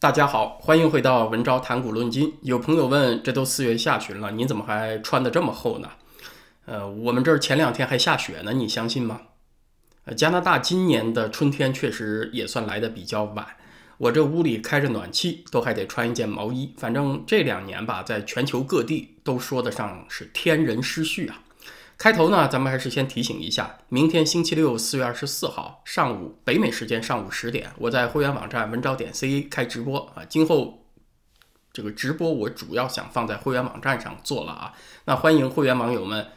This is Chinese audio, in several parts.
大家好，欢迎回到文昭谈股论金。有朋友问，这都四月下旬了，你怎么还穿得这么厚呢？呃，我们这儿前两天还下雪呢，你相信吗？呃，加拿大今年的春天确实也算来的比较晚，我这屋里开着暖气，都还得穿一件毛衣。反正这两年吧，在全球各地都说得上是天人失序啊。开头呢，咱们还是先提醒一下，明天星期六四月二十四号上午北美时间上午十点，我在会员网站文招点 C 开直播啊。今后这个直播我主要想放在会员网站上做了啊。那欢迎会员网友们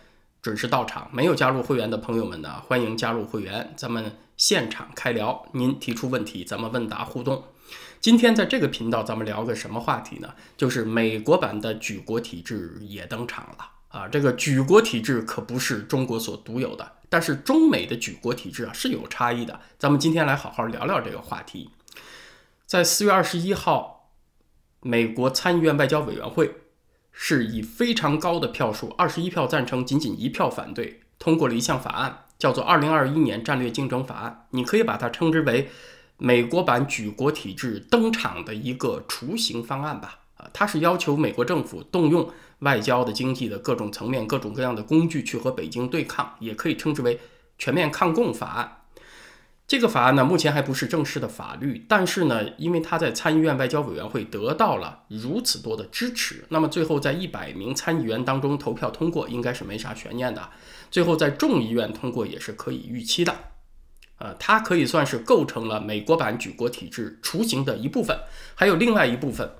准时到场，没有加入会员的朋友们呢，欢迎加入会员，咱们现场开聊，您提出问题，咱们问答互动。今天在这个频道，咱们聊个什么话题呢？就是美国版的举国体制也登场了。啊，这个举国体制可不是中国所独有的，但是中美的举国体制啊是有差异的。咱们今天来好好聊聊这个话题。在四月二十一号，美国参议院外交委员会是以非常高的票数，二十一票赞成，仅仅一票反对，通过了一项法案，叫做《二零二一年战略竞争法案》。你可以把它称之为美国版举国体制登场的一个雏形方案吧。啊，它是要求美国政府动用。外交的、经济的各种层面、各种各样的工具去和北京对抗，也可以称之为全面抗共法案。这个法案呢，目前还不是正式的法律，但是呢，因为它在参议院外交委员会得到了如此多的支持，那么最后在一百名参议员当中投票通过，应该是没啥悬念的。最后在众议院通过也是可以预期的。呃，它可以算是构成了美国版举国体制雏形的一部分，还有另外一部分。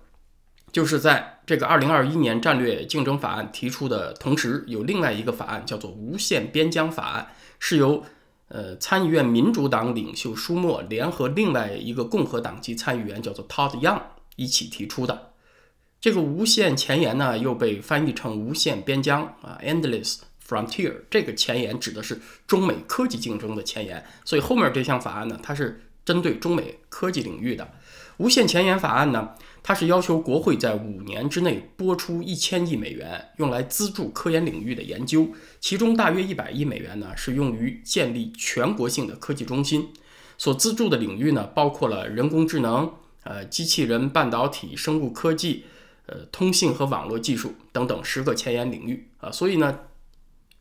就是在这个二零二一年战略竞争法案提出的同时，有另外一个法案叫做无限边疆法案，是由呃参议院民主党领袖舒默联合另外一个共和党籍参议员叫做 Todd Young 一起提出的。这个无限前沿呢，又被翻译成无限边疆啊，Endless Frontier。这个前沿指的是中美科技竞争的前沿，所以后面这项法案呢，它是针对中美科技领域的。无限前沿法案呢？它是要求国会在五年之内拨出一千亿美元，用来资助科研领域的研究，其中大约一百亿美元呢是用于建立全国性的科技中心。所资助的领域呢，包括了人工智能、呃机器人、半导体、生物科技、呃通信和网络技术等等十个前沿领域啊。所以呢，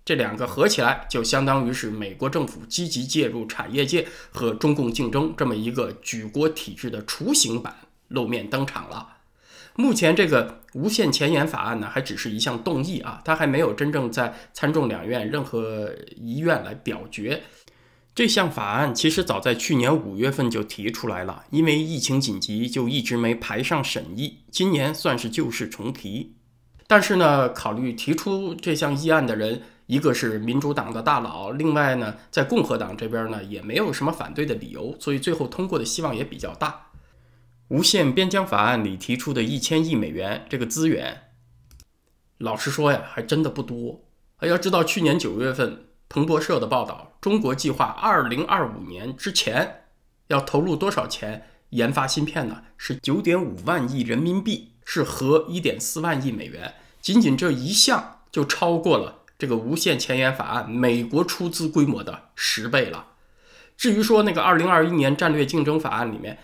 这两个合起来就相当于是美国政府积极介入产业界和中共竞争这么一个举国体制的雏形版。露面登场了。目前这个无限前沿法案呢，还只是一项动议啊，它还没有真正在参众两院任何一院来表决。这项法案其实早在去年五月份就提出来了，因为疫情紧急，就一直没排上审议。今年算是旧事重提。但是呢，考虑提出这项议案的人，一个是民主党的大佬，另外呢，在共和党这边呢，也没有什么反对的理由，所以最后通过的希望也比较大。无限边疆法案里提出的一千亿美元这个资源，老实说呀，还真的不多。要知道，去年九月份彭博社的报道，中国计划二零二五年之前要投入多少钱研发芯片呢？是九点五万亿人民币，是合一点四万亿美元。仅仅这一项就超过了这个无限前沿法案美国出资规模的十倍了。至于说那个二零二一年战略竞争法案里面，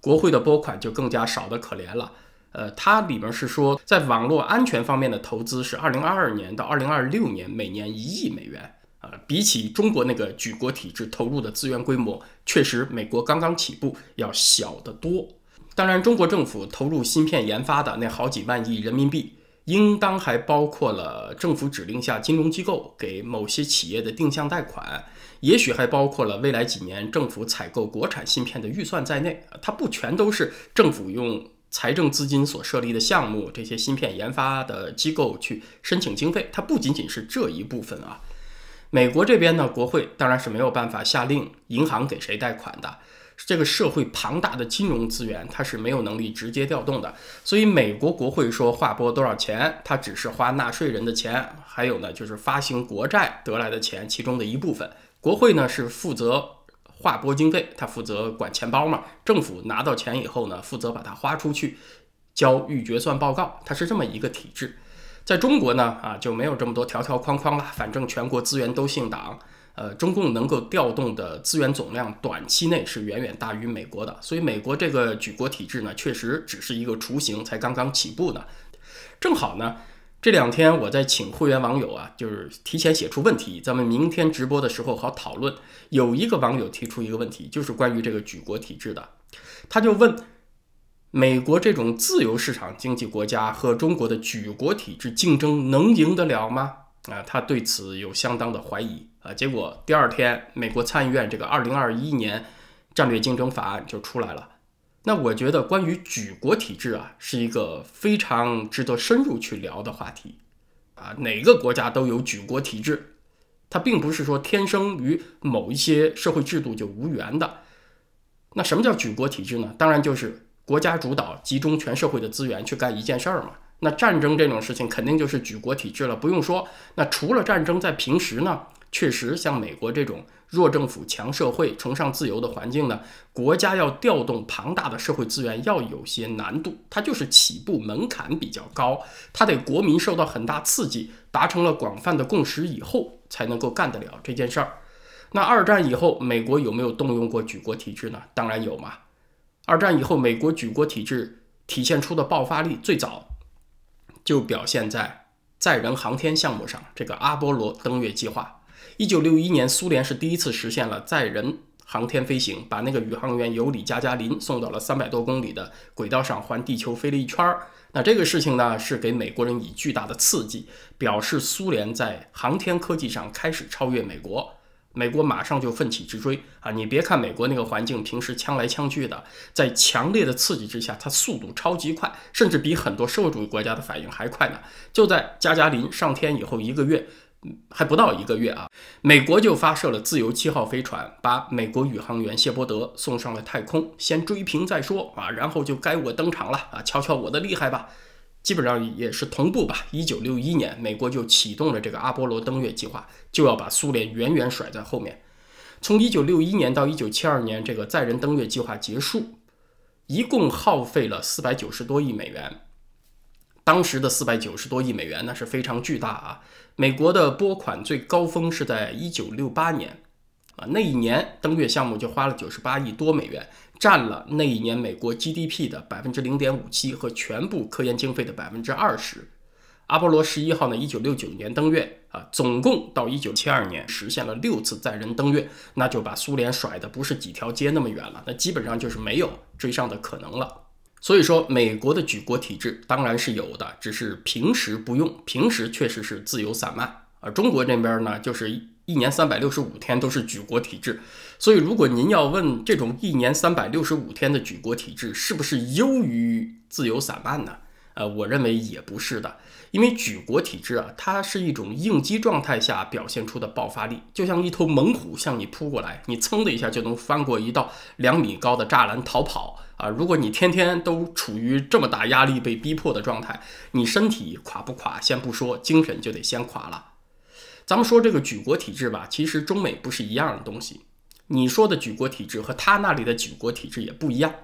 国会的拨款就更加少得可怜了，呃，它里面是说，在网络安全方面的投资是二零二二年到二零二六年每年一亿美元，啊，比起中国那个举国体制投入的资源规模，确实美国刚刚起步要小得多。当然，中国政府投入芯片研发的那好几万亿人民币，应当还包括了政府指令下金融机构给某些企业的定向贷款。也许还包括了未来几年政府采购国产芯片的预算在内，它不全都是政府用财政资金所设立的项目，这些芯片研发的机构去申请经费，它不仅仅是这一部分啊。美国这边呢，国会当然是没有办法下令银行给谁贷款的，这个社会庞大的金融资源，它是没有能力直接调动的，所以美国国会说划拨多少钱，它只是花纳税人的钱，还有呢就是发行国债得来的钱其中的一部分。国会呢是负责划拨经费，他负责管钱包嘛。政府拿到钱以后呢，负责把它花出去，交预决算报告，它是这么一个体制。在中国呢，啊就没有这么多条条框框了，反正全国资源都姓党，呃，中共能够调动的资源总量，短期内是远远大于美国的。所以，美国这个举国体制呢，确实只是一个雏形，才刚刚起步呢。正好呢，这两天我在请会员网友啊，就是提前写出问题，咱们明天直播的时候好讨论。有一个网友提出一个问题，就是关于这个举国体制的，他就问：美国这种自由市场经济国家和中国的举国体制竞争，能赢得了吗？啊，他对此有相当的怀疑。啊，结果第二天，美国参议院这个二零二一年战略竞争法案就出来了。那我觉得，关于举国体制啊，是一个非常值得深入去聊的话题。啊，哪个国家都有举国体制，它并不是说天生与某一些社会制度就无缘的。那什么叫举国体制呢？当然就是国家主导，集中全社会的资源去干一件事儿嘛。那战争这种事情肯定就是举国体制了，不用说。那除了战争，在平时呢？确实，像美国这种弱政府、强社会、崇尚自由的环境呢，国家要调动庞大的社会资源要有些难度。它就是起步门槛比较高，它得国民受到很大刺激，达成了广泛的共识以后，才能够干得了这件事儿。那二战以后，美国有没有动用过举国体制呢？当然有嘛。二战以后，美国举国体制体现出的爆发力，最早就表现在载人航天项目上，这个阿波罗登月计划。一九六一年，苏联是第一次实现了载人航天飞行，把那个宇航员尤里加加林送到了三百多公里的轨道上，环地球飞了一圈儿。那这个事情呢，是给美国人以巨大的刺激，表示苏联在航天科技上开始超越美国。美国马上就奋起直追啊！你别看美国那个环境，平时枪来枪去的，在强烈的刺激之下，它速度超级快，甚至比很多社会主义国家的反应还快呢。就在加加林上天以后一个月。还不到一个月啊，美国就发射了自由七号飞船，把美国宇航员谢伯德送上了太空，先追平再说啊，然后就该我登场了啊，瞧瞧我的厉害吧！基本上也是同步吧。一九六一年，美国就启动了这个阿波罗登月计划，就要把苏联远远甩在后面。从一九六一年到一九七二年，这个载人登月计划结束，一共耗费了四百九十多亿美元。当时的四百九十多亿美元那是非常巨大啊！美国的拨款最高峰是在一九六八年，啊，那一年登月项目就花了九十八亿多美元，占了那一年美国 GDP 的百分之零点五七和全部科研经费的百分之二十。阿波罗十一号呢，一九六九年登月啊，总共到一九七二年实现了六次载人登月，那就把苏联甩的不是几条街那么远了，那基本上就是没有追上的可能了。所以说，美国的举国体制当然是有的，只是平时不用，平时确实是自由散漫。而中国这边呢，就是一年三百六十五天都是举国体制。所以，如果您要问这种一年三百六十五天的举国体制是不是优于自由散漫呢？呃，我认为也不是的。因为举国体制啊，它是一种应激状态下表现出的爆发力，就像一头猛虎向你扑过来，你噌的一下就能翻过一道两米高的栅栏逃跑啊！如果你天天都处于这么大压力被逼迫的状态，你身体垮不垮先不说，精神就得先垮了。咱们说这个举国体制吧，其实中美不是一样的东西。你说的举国体制和他那里的举国体制也不一样。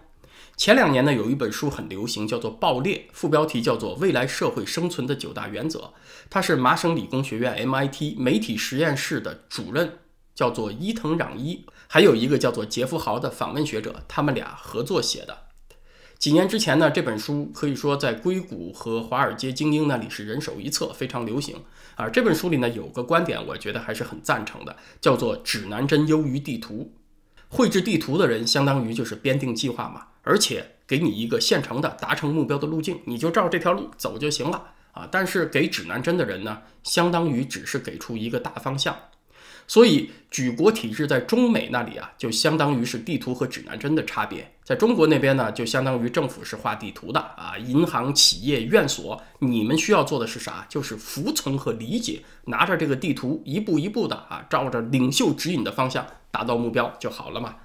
前两年呢，有一本书很流行，叫做《爆裂》，副标题叫做《未来社会生存的九大原则》。它是麻省理工学院 MIT 媒体实验室的主任，叫做伊藤攘一，还有一个叫做杰夫豪的访问学者，他们俩合作写的。几年之前呢，这本书可以说在硅谷和华尔街精英那里是人手一册，非常流行。而这本书里呢，有个观点，我觉得还是很赞成的，叫做“指南针优于地图”。绘制地图的人，相当于就是编定计划嘛。而且给你一个现成的达成目标的路径，你就照这条路走就行了啊！但是给指南针的人呢，相当于只是给出一个大方向。所以举国体制在中美那里啊，就相当于是地图和指南针的差别。在中国那边呢，就相当于政府是画地图的啊，银行、企业、院所，你们需要做的是啥？就是服从和理解，拿着这个地图一步一步的啊，照着领袖指引的方向达到目标就好了嘛。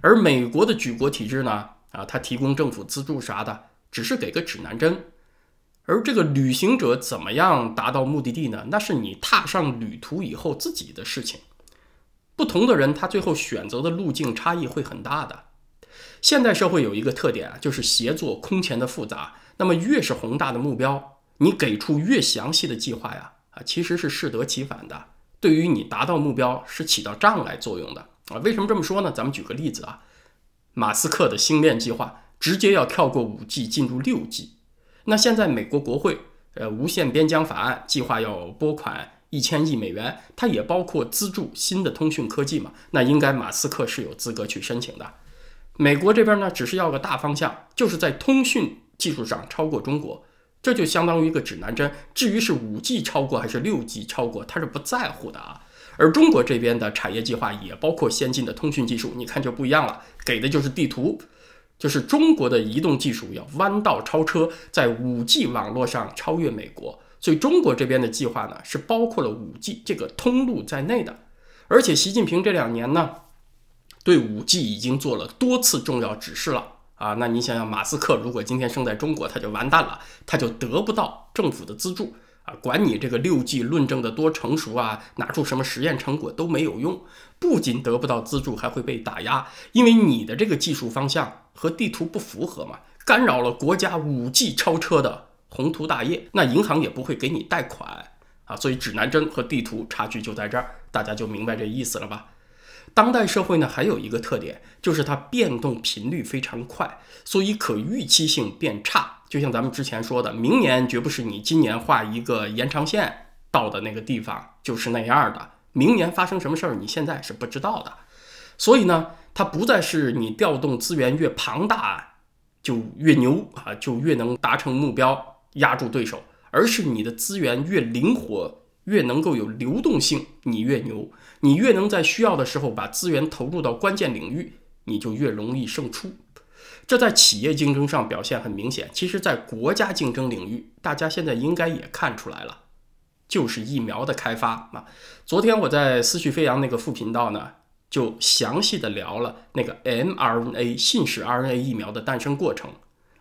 而美国的举国体制呢？啊，他提供政府资助啥的，只是给个指南针，而这个旅行者怎么样达到目的地呢？那是你踏上旅途以后自己的事情。不同的人，他最后选择的路径差异会很大的。现代社会有一个特点啊，就是协作空前的复杂。那么越是宏大的目标，你给出越详细的计划呀，啊，其实是适得其反的。对于你达到目标是起到障碍作用的啊。为什么这么说呢？咱们举个例子啊，马斯克的星链计划直接要跳过五 G 进入六 G，那现在美国国会呃无线边疆法案计划要拨款一千亿美元，它也包括资助新的通讯科技嘛？那应该马斯克是有资格去申请的。美国这边呢，只是要个大方向，就是在通讯技术上超过中国，这就相当于一个指南针。至于是五 G 超过还是六 G 超过，他是不在乎的啊。而中国这边的产业计划也包括先进的通讯技术，你看就不一样了，给的就是地图，就是中国的移动技术要弯道超车，在五 G 网络上超越美国。所以中国这边的计划呢，是包括了五 G 这个通路在内的。而且习近平这两年呢。对五 G 已经做了多次重要指示了啊！那你想想，马斯克如果今天生在中国，他就完蛋了，他就得不到政府的资助啊！管你这个六 G 论证的多成熟啊，拿出什么实验成果都没有用，不仅得不到资助，还会被打压，因为你的这个技术方向和地图不符合嘛，干扰了国家五 G 超车的宏图大业，那银行也不会给你贷款啊！所以指南针和地图差距就在这儿，大家就明白这意思了吧？当代社会呢，还有一个特点，就是它变动频率非常快，所以可预期性变差。就像咱们之前说的，明年绝不是你今年画一个延长线到的那个地方就是那样的。明年发生什么事儿，你现在是不知道的。所以呢，它不再是你调动资源越庞大就越牛啊，就越能达成目标压住对手，而是你的资源越灵活。越能够有流动性，你越牛；你越能在需要的时候把资源投入到关键领域，你就越容易胜出。这在企业竞争上表现很明显。其实，在国家竞争领域，大家现在应该也看出来了，就是疫苗的开发啊。昨天我在思绪飞扬那个副频道呢，就详细的聊了那个 mRNA 信使 RNA 疫苗的诞生过程。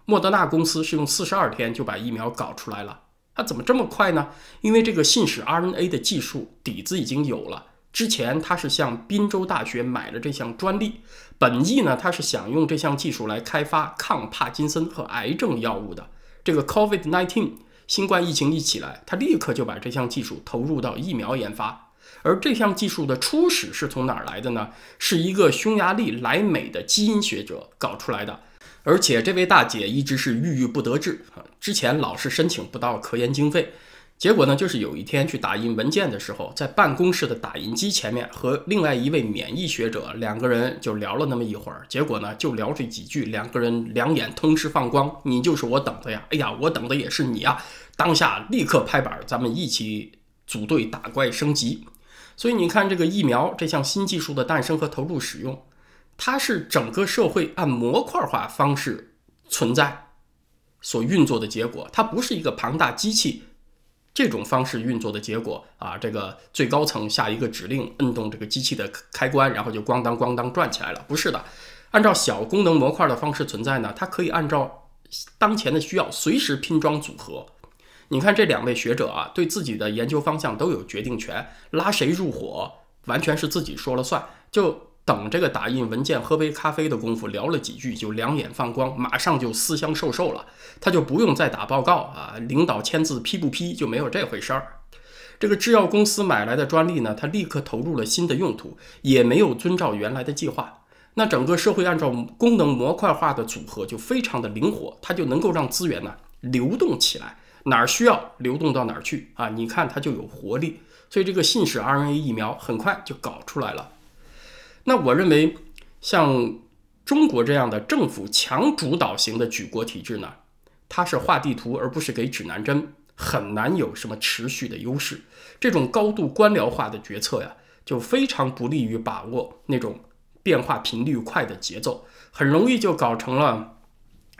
莫德纳公司是用四十二天就把疫苗搞出来了。它怎么这么快呢？因为这个信使 RNA 的技术底子已经有了。之前他是向宾州大学买了这项专利，本意呢，他是想用这项技术来开发抗帕金森和癌症药物的。这个 COVID-19 新冠疫情一起来，他立刻就把这项技术投入到疫苗研发。而这项技术的初始是从哪儿来的呢？是一个匈牙利来美的基因学者搞出来的。而且这位大姐一直是郁郁不得志啊，之前老是申请不到科研经费，结果呢，就是有一天去打印文件的时候，在办公室的打印机前面和另外一位免疫学者两个人就聊了那么一会儿，结果呢，就聊这几句，两个人两眼同时放光，你就是我等的呀，哎呀，我等的也是你啊，当下立刻拍板，咱们一起组队打怪升级。所以你看，这个疫苗这项新技术的诞生和投入使用。它是整个社会按模块化方式存在所运作的结果，它不是一个庞大机器这种方式运作的结果啊！这个最高层下一个指令，摁动这个机器的开关，然后就咣当咣当转起来了，不是的。按照小功能模块的方式存在呢，它可以按照当前的需要随时拼装组合。你看这两位学者啊，对自己的研究方向都有决定权，拉谁入伙完全是自己说了算，就。等这个打印文件、喝杯咖啡的功夫，聊了几句就两眼放光，马上就思乡受寿了。他就不用再打报告啊，领导签字批不批就没有这回事儿。这个制药公司买来的专利呢，他立刻投入了新的用途，也没有遵照原来的计划。那整个社会按照功能模块化的组合就非常的灵活，它就能够让资源呢流动起来，哪儿需要流动到哪儿去啊？你看它就有活力。所以这个信使 RNA 疫苗很快就搞出来了。那我认为，像中国这样的政府强主导型的举国体制呢，它是画地图而不是给指南针，很难有什么持续的优势。这种高度官僚化的决策呀，就非常不利于把握那种变化频率快的节奏，很容易就搞成了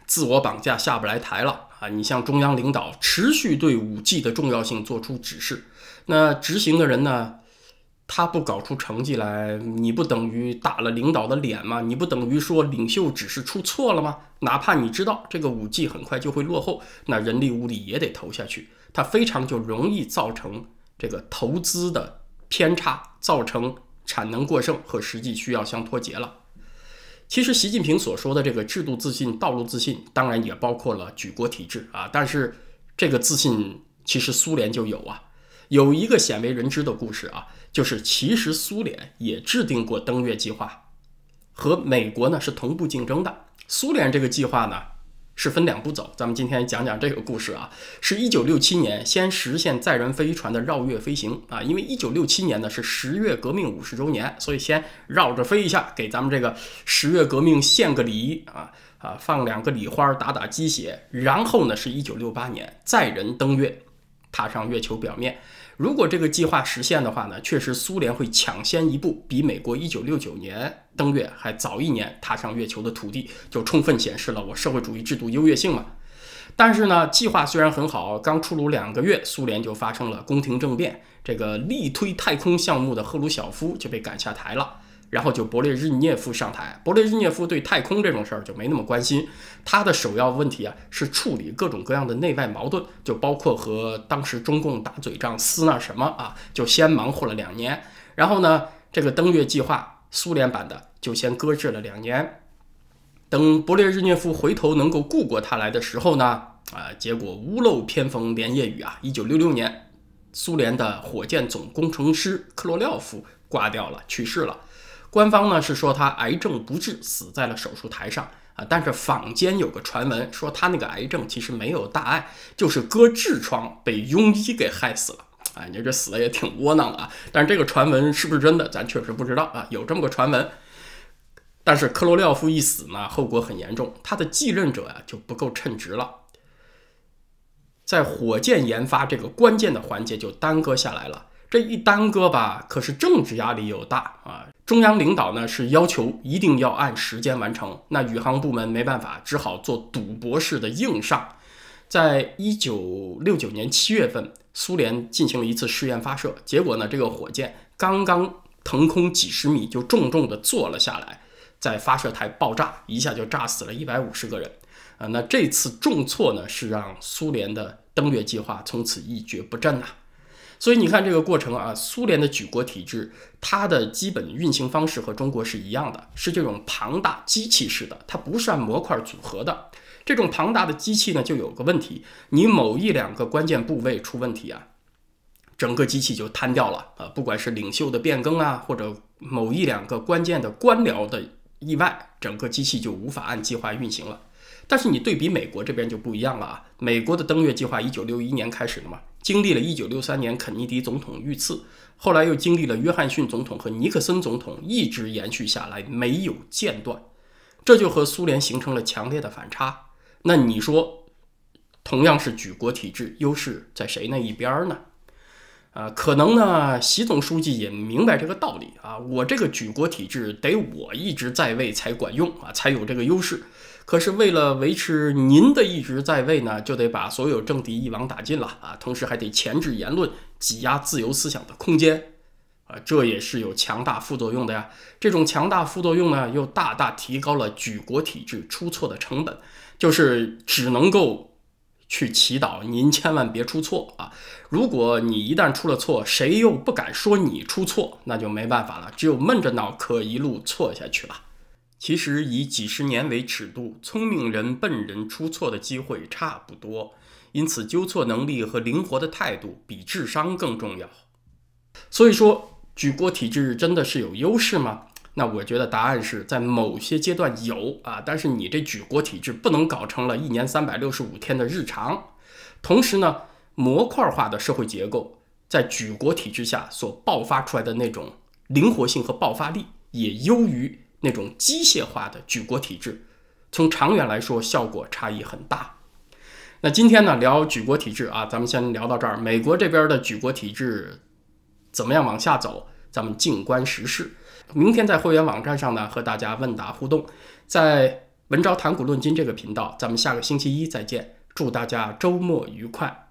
自我绑架下不来台了啊！你像中央领导持续对五 G 的重要性做出指示，那执行的人呢？他不搞出成绩来，你不等于打了领导的脸吗？你不等于说领袖指示出错了吗？哪怕你知道这个五 G 很快就会落后，那人力物力也得投下去，它非常就容易造成这个投资的偏差，造成产能过剩和实际需要相脱节了。其实习近平所说的这个制度自信、道路自信，当然也包括了举国体制啊，但是这个自信其实苏联就有啊。有一个鲜为人知的故事啊，就是其实苏联也制定过登月计划，和美国呢是同步竞争的。苏联这个计划呢是分两步走，咱们今天讲讲这个故事啊。是一九六七年先实现载人飞船的绕月飞行啊，因为一九六七年呢是十月革命五十周年，所以先绕着飞一下，给咱们这个十月革命献个礼啊啊，放两个礼花，打打鸡血。然后呢是一九六八年载人登月，踏上月球表面。如果这个计划实现的话呢，确实苏联会抢先一步，比美国一九六九年登月还早一年踏上月球的土地，就充分显示了我社会主义制度优越性嘛。但是呢，计划虽然很好，刚出炉两个月，苏联就发生了宫廷政变，这个力推太空项目的赫鲁晓夫就被赶下台了。然后就勃列日涅夫上台，勃列日涅夫对太空这种事儿就没那么关心，他的首要问题啊是处理各种各样的内外矛盾，就包括和当时中共打嘴仗撕那什么啊，就先忙活了两年。然后呢，这个登月计划苏联版的就先搁置了两年。等勃列日涅夫回头能够顾过他来的时候呢，啊，结果屋漏偏逢连夜雨啊，一九六六年，苏联的火箭总工程师克罗廖夫挂掉了，去世了。官方呢是说他癌症不治，死在了手术台上啊。但是坊间有个传闻说他那个癌症其实没有大碍，就是割痔疮被庸医给害死了啊。你这死的也挺窝囊啊。但是这个传闻是不是真的，咱确实不知道啊。有这么个传闻，但是科罗廖夫一死呢，后果很严重，他的继任者呀就不够称职了，在火箭研发这个关键的环节就耽搁下来了。这一耽搁吧，可是政治压力又大啊。中央领导呢是要求一定要按时间完成，那宇航部门没办法，只好做赌博式的硬上。在一九六九年七月份，苏联进行了一次试验发射，结果呢，这个火箭刚刚腾空几十米，就重重的坐了下来，在发射台爆炸，一下就炸死了一百五十个人。啊，那这次重挫呢，是让苏联的登月计划从此一蹶不振呐。所以你看这个过程啊，苏联的举国体制，它的基本运行方式和中国是一样的，是这种庞大机器式的，它不是按模块组合的。这种庞大的机器呢，就有个问题，你某一两个关键部位出问题啊，整个机器就瘫掉了啊。不管是领袖的变更啊，或者某一两个关键的官僚的意外，整个机器就无法按计划运行了。但是你对比美国这边就不一样了啊，美国的登月计划一九六一年开始的嘛。经历了一九六三年肯尼迪总统遇刺，后来又经历了约翰逊总统和尼克森总统，一直延续下来，没有间断，这就和苏联形成了强烈的反差。那你说，同样是举国体制，优势在谁那一边呢？啊，可能呢，习总书记也明白这个道理啊，我这个举国体制得我一直在位才管用啊，才有这个优势。可是为了维持您的一直在位呢，就得把所有政敌一网打尽了啊！同时还得钳制言论，挤压自由思想的空间，这也是有强大副作用的呀。这种强大副作用呢，又大大提高了举国体制出错的成本，就是只能够去祈祷您千万别出错啊！如果你一旦出了错，谁又不敢说你出错，那就没办法了，只有闷着脑壳一路错下去了。其实以几十年为尺度，聪明人、笨人出错的机会差不多，因此纠错能力和灵活的态度比智商更重要。所以说，举国体制真的是有优势吗？那我觉得答案是在某些阶段有啊，但是你这举国体制不能搞成了一年三百六十五天的日常。同时呢，模块化的社会结构在举国体制下所爆发出来的那种灵活性和爆发力也优于。那种机械化的举国体制，从长远来说效果差异很大。那今天呢聊举国体制啊，咱们先聊到这儿。美国这边的举国体制怎么样往下走？咱们静观时事。明天在会员网站上呢和大家问答互动，在文昭谈股论金这个频道，咱们下个星期一再见。祝大家周末愉快。